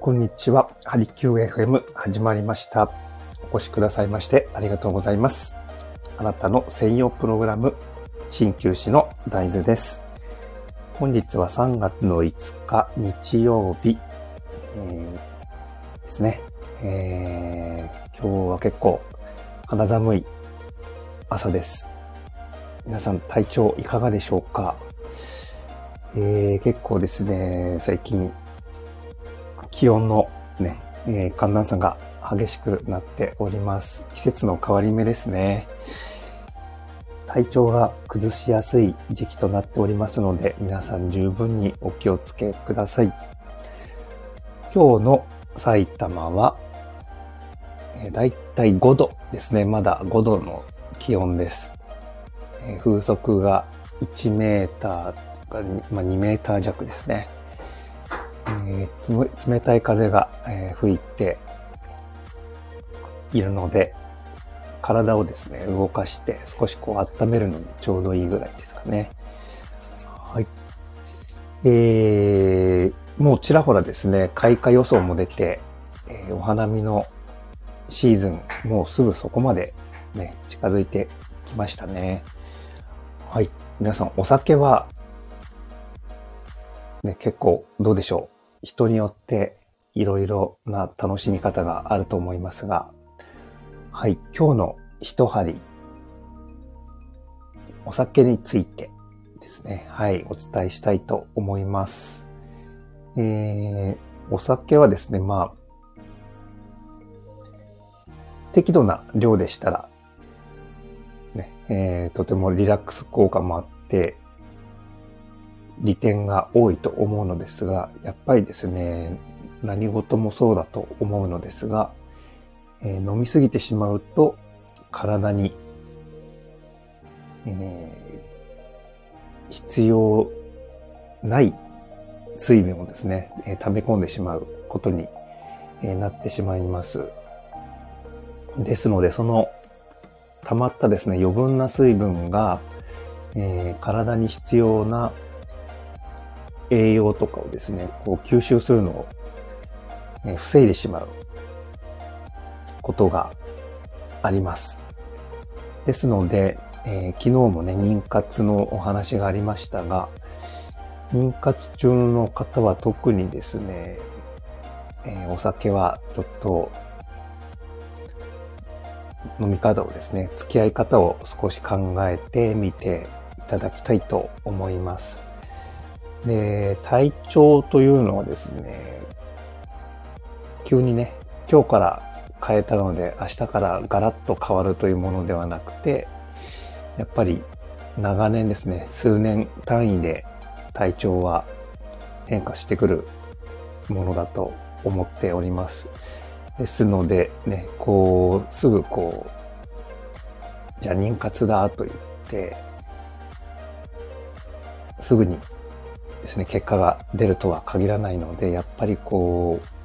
こんにちは。ハリキュー FM 始まりました。お越しくださいましてありがとうございます。あなたの専用プログラム、鍼灸師の大豆です。本日は3月の5日日曜日、えー、ですね。えー、今日は結構肌寒い朝です。皆さん体調いかがでしょうか？えー、結構ですね、最近、気温のね、えー、寒暖差が激しくなっております。季節の変わり目ですね。体調が崩しやすい時期となっておりますので、皆さん十分にお気をつけください。今日の埼玉は、えー、だいたい5度ですね。まだ5度の気温です。えー、風速が1メーターまあ、2メーター弱ですね。えー、冷たい風が、えー、吹いているので、体をですね、動かして少しこう温めるのにちょうどいいぐらいですかね。はい。えー、もうちらほらですね、開花予想も出て、えー、お花見のシーズン、もうすぐそこまでね、近づいてきましたね。はい。皆さん、お酒はね、結構どうでしょう？人によっていろいろな楽しみ方があると思いますが、はい、今日の一針、お酒についてですね、はい、お伝えしたいと思います。えー、お酒はですね、まあ、適度な量でしたら、ね、えー、とてもリラックス効果もあって、利点が多いと思うのですが、やっぱりですね、何事もそうだと思うのですが、えー、飲みすぎてしまうと体に、えー、必要ない水分をですね、えー、溜め込んでしまうことに、えなってしまいます。ですので、その溜まったですね、余分な水分が、え体に必要な栄養とかをですね、こう吸収するのを、え防いでしまうことがあります。ですので、えー、昨日もね、妊活のお話がありましたが、妊活中の方は特にですね、えー、お酒はちょっと飲み方をですね、付き合い方を少し考えてみていただきたいと思います。で、体調というのはですね、急にね、今日から変えたので明日からガラッと変わるというものではなくて、やっぱり長年ですね、数年単位で体調は変化してくるものだと思っております。ですので、ね、こう、すぐこう、じゃあ妊活だと言って、すぐにですね、結果が出るとは限らないので、やっぱりこう、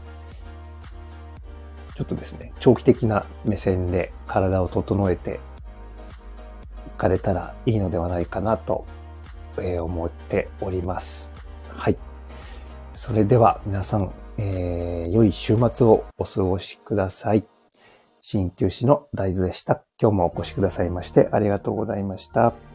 ちょっとですね、長期的な目線で体を整えていかれたらいいのではないかなと、え思っております。はい。それでは皆さん、えー、良い週末をお過ごしください。鍼灸師の大豆でした。今日もお越しくださいましてありがとうございました。